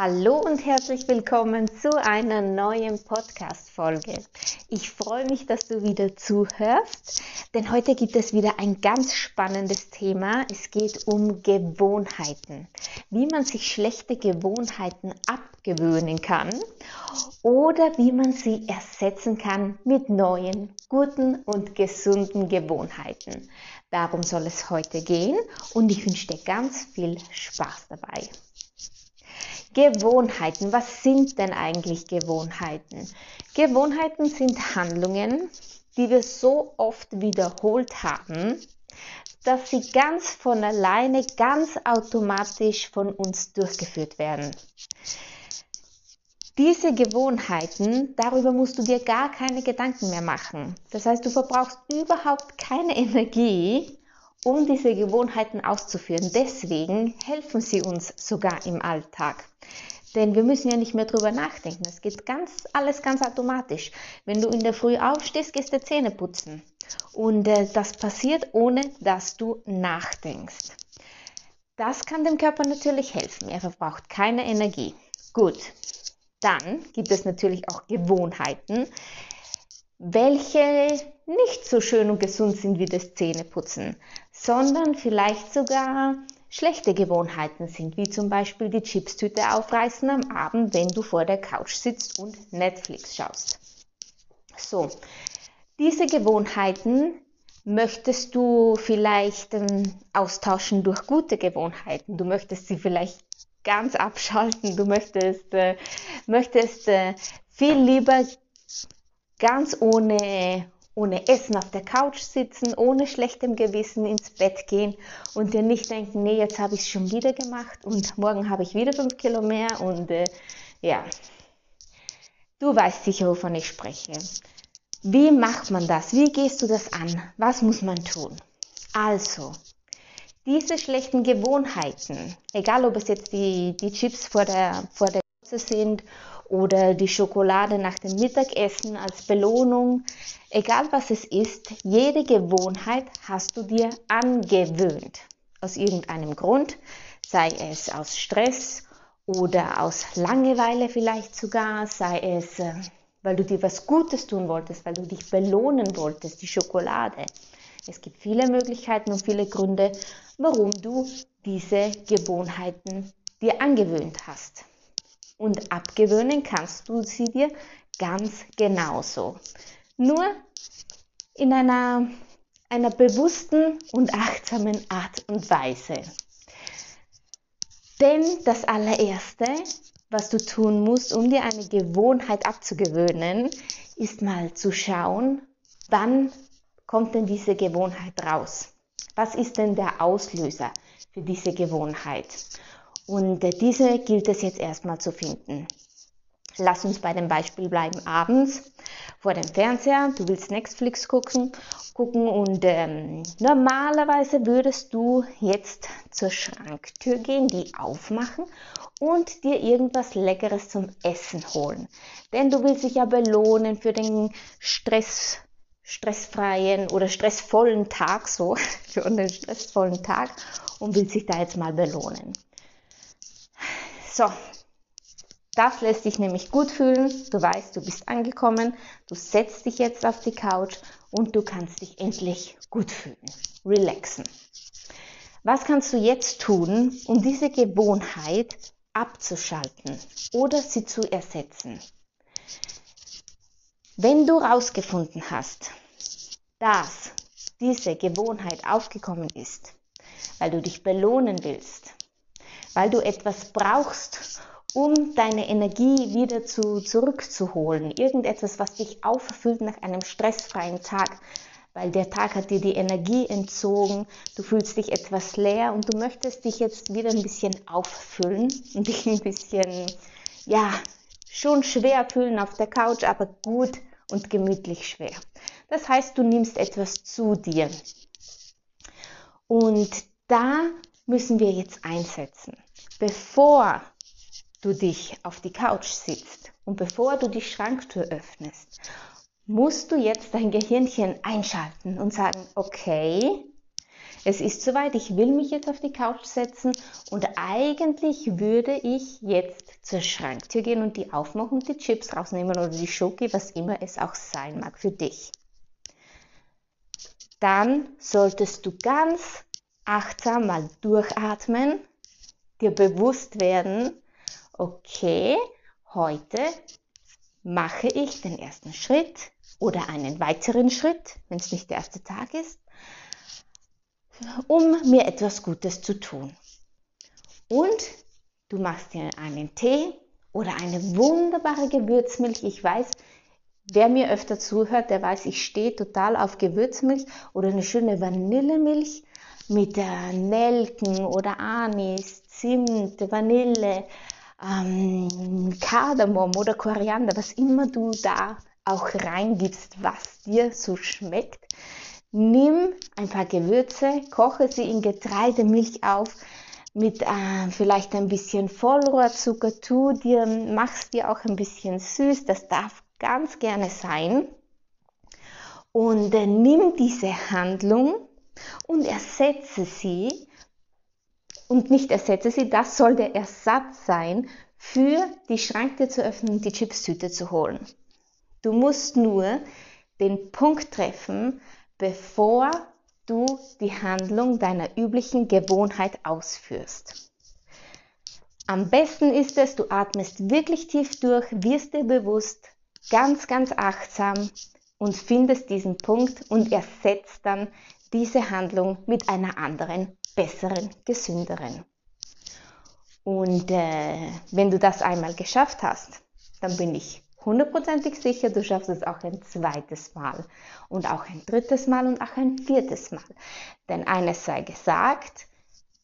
Hallo und herzlich willkommen zu einer neuen Podcast-Folge. Ich freue mich, dass du wieder zuhörst, denn heute gibt es wieder ein ganz spannendes Thema. Es geht um Gewohnheiten. Wie man sich schlechte Gewohnheiten abgewöhnen kann oder wie man sie ersetzen kann mit neuen, guten und gesunden Gewohnheiten. Darum soll es heute gehen und ich wünsche dir ganz viel Spaß dabei. Gewohnheiten. Was sind denn eigentlich Gewohnheiten? Gewohnheiten sind Handlungen, die wir so oft wiederholt haben, dass sie ganz von alleine, ganz automatisch von uns durchgeführt werden. Diese Gewohnheiten, darüber musst du dir gar keine Gedanken mehr machen. Das heißt, du verbrauchst überhaupt keine Energie, um diese Gewohnheiten auszuführen. Deswegen helfen sie uns sogar im Alltag. Denn wir müssen ja nicht mehr drüber nachdenken. Es geht ganz, alles ganz automatisch. Wenn du in der Früh aufstehst, gehst du Zähne putzen. Und äh, das passiert, ohne dass du nachdenkst. Das kann dem Körper natürlich helfen. Er verbraucht keine Energie. Gut. Dann gibt es natürlich auch Gewohnheiten, welche nicht so schön und gesund sind wie das Zähneputzen, sondern vielleicht sogar schlechte Gewohnheiten sind, wie zum Beispiel die Chipstüte aufreißen am Abend, wenn du vor der Couch sitzt und Netflix schaust. So, diese Gewohnheiten möchtest du vielleicht ähm, austauschen durch gute Gewohnheiten. Du möchtest sie vielleicht ganz abschalten. Du möchtest, äh, möchtest äh, viel lieber ganz ohne ohne Essen auf der Couch sitzen, ohne schlechtem Gewissen ins Bett gehen und dir nicht denken, nee, jetzt habe ich es schon wieder gemacht und morgen habe ich wieder fünf Kilo mehr und äh, ja, du weißt sicher, wovon ich spreche. Wie macht man das? Wie gehst du das an? Was muss man tun? Also, diese schlechten Gewohnheiten, egal ob es jetzt die, die Chips vor der, vor der sind oder die Schokolade nach dem Mittagessen als Belohnung, Egal was es ist, jede Gewohnheit hast du dir angewöhnt. Aus irgendeinem Grund, sei es aus Stress oder aus Langeweile vielleicht sogar, sei es, äh, weil du dir was Gutes tun wolltest, weil du dich belohnen wolltest, die Schokolade. Es gibt viele Möglichkeiten und viele Gründe, warum du diese Gewohnheiten dir angewöhnt hast. Und abgewöhnen kannst du sie dir ganz genauso nur in einer, einer bewussten und achtsamen Art und Weise. Denn das allererste, was du tun musst, um dir eine Gewohnheit abzugewöhnen, ist mal zu schauen, wann kommt denn diese Gewohnheit raus? Was ist denn der Auslöser für diese Gewohnheit? Und äh, diese gilt es jetzt erstmal zu finden. Lass uns bei dem Beispiel bleiben. Abends vor dem Fernseher, du willst Netflix gucken, gucken und ähm, normalerweise würdest du jetzt zur Schranktür gehen, die aufmachen und dir irgendwas Leckeres zum Essen holen. Denn du willst dich ja belohnen für den Stress, stressfreien oder stressvollen Tag, so, für einen stressvollen Tag und willst dich da jetzt mal belohnen. So, das lässt dich nämlich gut fühlen. Du weißt, du bist angekommen. Du setzt dich jetzt auf die Couch und du kannst dich endlich gut fühlen. Relaxen. Was kannst du jetzt tun, um diese Gewohnheit abzuschalten oder sie zu ersetzen? Wenn du herausgefunden hast, dass diese Gewohnheit aufgekommen ist, weil du dich belohnen willst, weil du etwas brauchst, um deine Energie wieder zu, zurückzuholen. Irgendetwas, was dich auffüllt nach einem stressfreien Tag, weil der Tag hat dir die Energie entzogen, du fühlst dich etwas leer und du möchtest dich jetzt wieder ein bisschen auffüllen und dich ein bisschen, ja, schon schwer fühlen auf der Couch, aber gut und gemütlich schwer. Das heißt, du nimmst etwas zu dir. Und da müssen wir jetzt einsetzen. Bevor du dich auf die Couch sitzt und bevor du die Schranktür öffnest, musst du jetzt dein Gehirnchen einschalten und sagen, okay, es ist soweit, ich will mich jetzt auf die Couch setzen und eigentlich würde ich jetzt zur Schranktür gehen und die aufmachen und die Chips rausnehmen oder die Schoki, was immer es auch sein mag für dich. Dann solltest du ganz achtsam mal durchatmen, dir bewusst werden, okay, heute mache ich den ersten Schritt oder einen weiteren Schritt, wenn es nicht der erste Tag ist, um mir etwas Gutes zu tun. Und du machst dir einen Tee oder eine wunderbare Gewürzmilch. Ich weiß, wer mir öfter zuhört, der weiß, ich stehe total auf Gewürzmilch oder eine schöne Vanillemilch mit Nelken oder Anis, Zimt, Vanille, ähm, Kardamom oder Koriander, was immer du da auch reingibst, was dir so schmeckt. Nimm ein paar Gewürze, koche sie in Getreidemilch auf mit äh, vielleicht ein bisschen Vollrohrzucker, tu dir, machst dir auch ein bisschen süß, das darf ganz gerne sein. Und äh, nimm diese Handlung und ersetze sie, und nicht ersetze sie, das soll der Ersatz sein, für die Schranke zu öffnen und die Chipstüte zu holen. Du musst nur den Punkt treffen, bevor du die Handlung deiner üblichen Gewohnheit ausführst. Am besten ist es, du atmest wirklich tief durch, wirst dir bewusst, ganz, ganz achtsam und findest diesen Punkt und ersetzt dann diese Handlung mit einer anderen, besseren, gesünderen. Und äh, wenn du das einmal geschafft hast, dann bin ich hundertprozentig sicher, du schaffst es auch ein zweites Mal und auch ein drittes Mal und auch ein viertes Mal. Denn eines sei gesagt,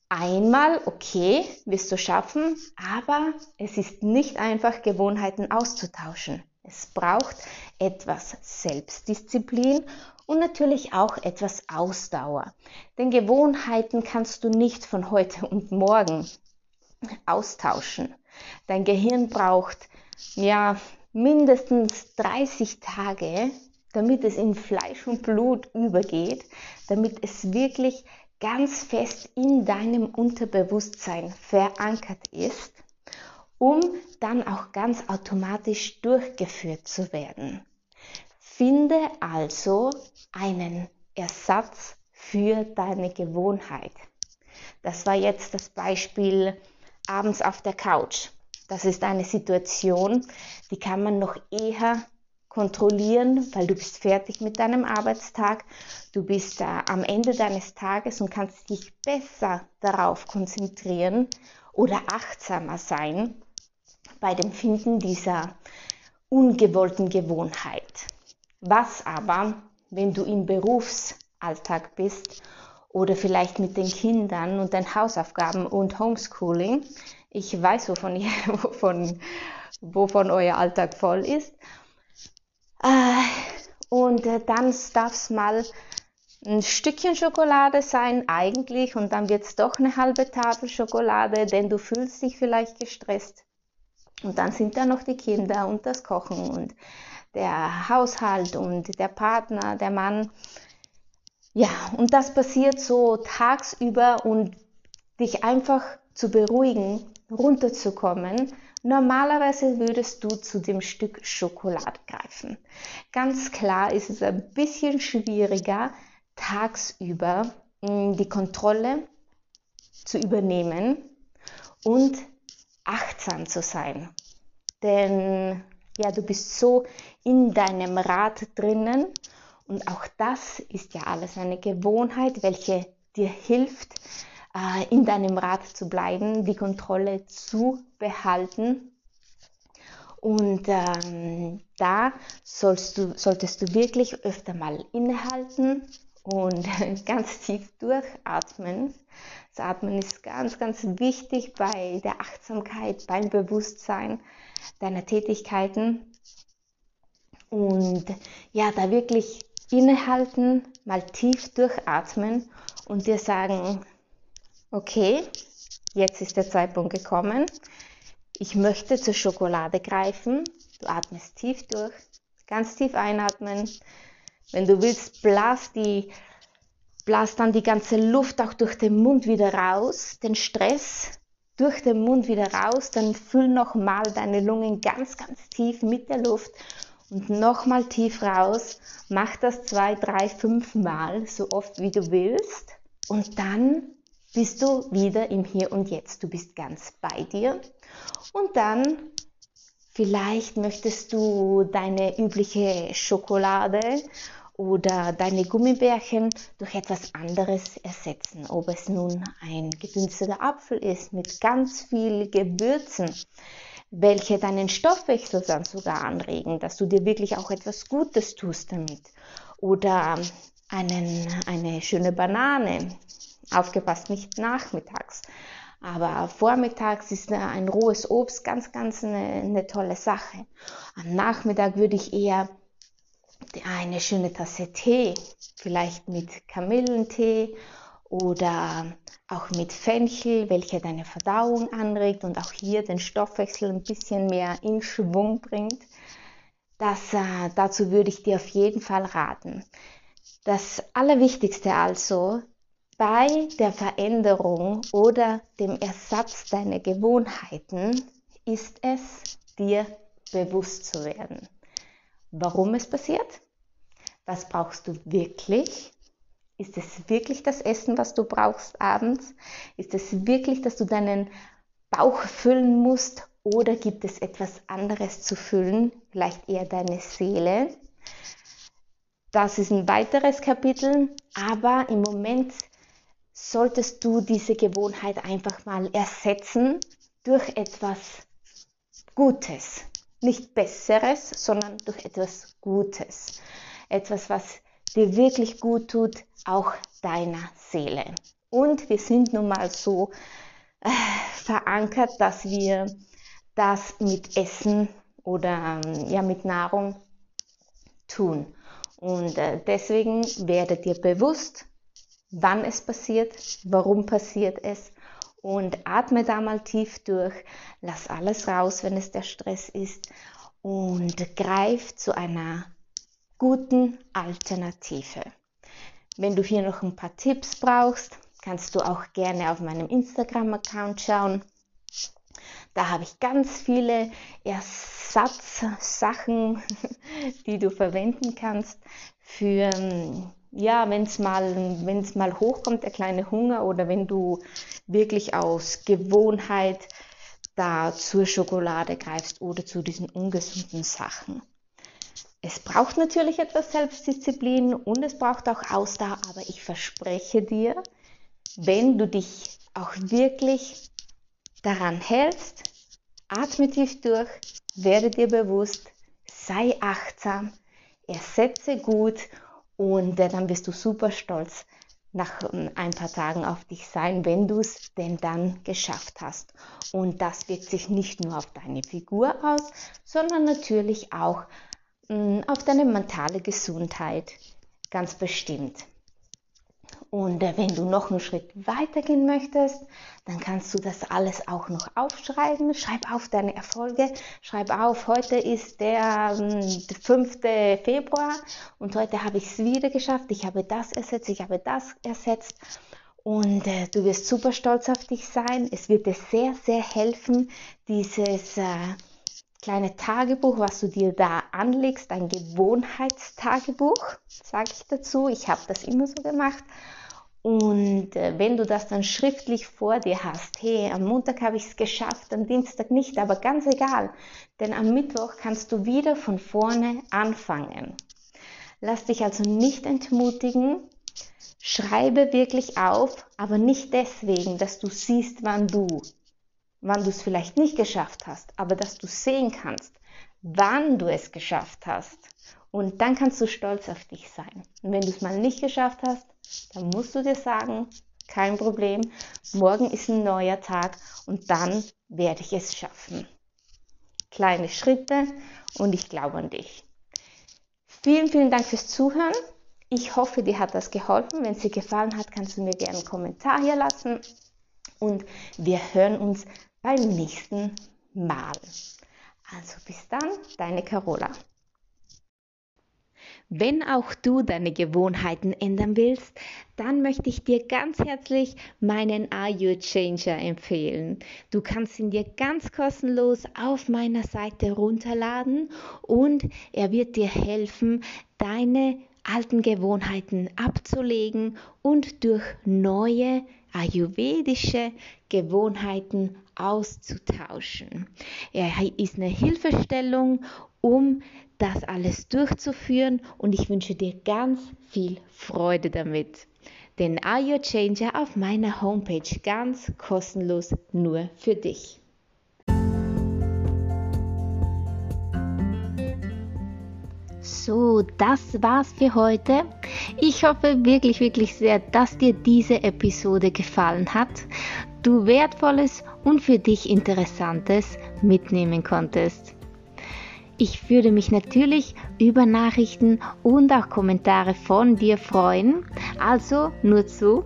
einmal, okay, wirst du schaffen, aber es ist nicht einfach, Gewohnheiten auszutauschen. Es braucht etwas Selbstdisziplin und natürlich auch etwas Ausdauer. Denn Gewohnheiten kannst du nicht von heute und morgen austauschen. Dein Gehirn braucht ja mindestens 30 Tage, damit es in Fleisch und Blut übergeht, damit es wirklich ganz fest in deinem Unterbewusstsein verankert ist, um dann auch ganz automatisch durchgeführt zu werden. Finde also einen Ersatz für deine Gewohnheit. Das war jetzt das Beispiel abends auf der Couch. Das ist eine Situation, die kann man noch eher kontrollieren, weil du bist fertig mit deinem Arbeitstag, du bist äh, am Ende deines Tages und kannst dich besser darauf konzentrieren oder achtsamer sein bei dem Finden dieser ungewollten Gewohnheit. Was aber, wenn du im Berufsalltag bist oder vielleicht mit den Kindern und den Hausaufgaben und Homeschooling, ich weiß, wovon, ihr, wovon, wovon euer Alltag voll ist. Äh, und äh, dann darf es mal ein Stückchen Schokolade sein eigentlich und dann wird es doch eine halbe Tafel Schokolade, denn du fühlst dich vielleicht gestresst. Und dann sind da noch die Kinder und das Kochen und der Haushalt und der Partner, der Mann. Ja, und das passiert so tagsüber und dich einfach zu beruhigen, runterzukommen, normalerweise würdest du zu dem Stück Schokolade greifen. Ganz klar ist es ein bisschen schwieriger, tagsüber hm, die Kontrolle zu übernehmen und achtsam zu sein. Denn ja, du bist so in deinem Rad drinnen und auch das ist ja alles eine Gewohnheit, welche dir hilft, äh, in deinem Rad zu bleiben, die Kontrolle zu behalten. Und ähm, da sollst du, solltest du wirklich öfter mal innehalten und ganz tief durchatmen. Das Atmen ist ganz, ganz wichtig bei der Achtsamkeit, beim Bewusstsein deiner Tätigkeiten. Und ja, da wirklich innehalten, mal tief durchatmen und dir sagen, okay, jetzt ist der Zeitpunkt gekommen. Ich möchte zur Schokolade greifen. Du atmest tief durch, ganz tief einatmen. Wenn du willst, blas die blas dann die ganze Luft auch durch den Mund wieder raus, den Stress durch den Mund wieder raus, dann füll nochmal deine Lungen ganz, ganz tief mit der Luft und nochmal tief raus. Mach das zwei, drei, fünf Mal, so oft wie du willst. Und dann bist du wieder im Hier und Jetzt. Du bist ganz bei dir. Und dann vielleicht möchtest du deine übliche Schokolade oder deine Gummibärchen durch etwas anderes ersetzen. Ob es nun ein gedünsteter Apfel ist mit ganz viel Gewürzen, welche deinen Stoffwechsel dann sogar anregen, dass du dir wirklich auch etwas Gutes tust damit. Oder einen, eine schöne Banane Aufgepasst, nicht nachmittags. Aber vormittags ist ein rohes Obst ganz, ganz eine, eine tolle Sache. Am Nachmittag würde ich eher eine schöne Tasse Tee, vielleicht mit Kamillentee oder auch mit Fenchel, welcher deine Verdauung anregt und auch hier den Stoffwechsel ein bisschen mehr in Schwung bringt. Das, äh, dazu würde ich dir auf jeden Fall raten. Das Allerwichtigste also bei der Veränderung oder dem Ersatz deiner Gewohnheiten ist es, dir bewusst zu werden. Warum es passiert? Was brauchst du wirklich? Ist es wirklich das Essen, was du brauchst abends? Ist es wirklich, dass du deinen Bauch füllen musst? Oder gibt es etwas anderes zu füllen? Vielleicht eher deine Seele? Das ist ein weiteres Kapitel, aber im Moment solltest du diese Gewohnheit einfach mal ersetzen durch etwas Gutes. Nicht Besseres, sondern durch etwas Gutes. Etwas, was dir wirklich gut tut, auch deiner Seele. Und wir sind nun mal so äh, verankert, dass wir das mit Essen oder ähm, ja, mit Nahrung tun. Und äh, deswegen werde dir bewusst, wann es passiert, warum passiert es und atme da mal tief durch, lass alles raus, wenn es der Stress ist und greif zu einer guten Alternative. Wenn du hier noch ein paar Tipps brauchst, kannst du auch gerne auf meinem Instagram-Account schauen. Da habe ich ganz viele Ersatzsachen, die du verwenden kannst für ja, wenn es mal, wenn's mal hochkommt, der kleine Hunger oder wenn du wirklich aus Gewohnheit da zur Schokolade greifst oder zu diesen ungesunden Sachen. Es braucht natürlich etwas Selbstdisziplin und es braucht auch Ausdauer, aber ich verspreche dir, wenn du dich auch wirklich daran hältst, atme tief durch, werde dir bewusst, sei achtsam, ersetze gut und äh, dann wirst du super stolz nach ähm, ein paar Tagen auf dich sein, wenn du es denn dann geschafft hast. Und das wirkt sich nicht nur auf deine Figur aus, sondern natürlich auch mm, auf deine mentale Gesundheit ganz bestimmt. Und äh, wenn du noch einen Schritt weiter gehen möchtest, dann kannst du das alles auch noch aufschreiben. Schreib auf deine Erfolge. Schreib auf, heute ist der, ähm, 5. Februar und heute habe ich es wieder geschafft. Ich habe das ersetzt, ich habe das ersetzt. Und äh, du wirst super stolz auf dich sein. Es wird dir sehr, sehr helfen, dieses äh, kleine Tagebuch, was du dir da anlegst, ein Gewohnheitstagebuch, sage ich dazu. Ich habe das immer so gemacht Und äh, wenn du das dann schriftlich vor dir hast, hey, am Montag habe ich es geschafft, am Dienstag nicht, aber ganz egal, denn am Mittwoch kannst du wieder von vorne anfangen. Lass dich also nicht entmutigen, schreibe wirklich auf, aber nicht deswegen, dass du siehst, wann du, wann du es vielleicht nicht geschafft hast, aber dass du sehen kannst, wann du es geschafft hast. Und dann kannst du stolz auf dich sein. Und wenn du es mal nicht geschafft hast, dann musst du dir sagen, kein Problem, morgen ist ein neuer Tag und dann werde ich es schaffen. Kleine Schritte und ich glaube an dich. Vielen, vielen Dank fürs Zuhören. Ich hoffe, dir hat das geholfen. Wenn es dir gefallen hat, kannst du mir gerne einen Kommentar hier lassen. Und wir hören uns beim nächsten Mal. Also bis dann, deine Carola. Wenn auch du deine Gewohnheiten ändern willst, dann möchte ich dir ganz herzlich meinen Are You Changer empfehlen. Du kannst ihn dir ganz kostenlos auf meiner Seite runterladen und er wird dir helfen, deine alten Gewohnheiten abzulegen und durch neue ayurvedische Gewohnheiten auszutauschen. Er ist eine Hilfestellung, um das alles durchzuführen und ich wünsche dir ganz viel Freude damit. Den Are Your Changer auf meiner Homepage ganz kostenlos nur für dich. So, das war's für heute. Ich hoffe wirklich, wirklich sehr, dass dir diese Episode gefallen hat, du wertvolles und für dich interessantes mitnehmen konntest. Ich würde mich natürlich über Nachrichten und auch Kommentare von dir freuen. Also nur zu.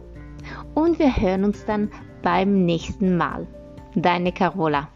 Und wir hören uns dann beim nächsten Mal. Deine Carola.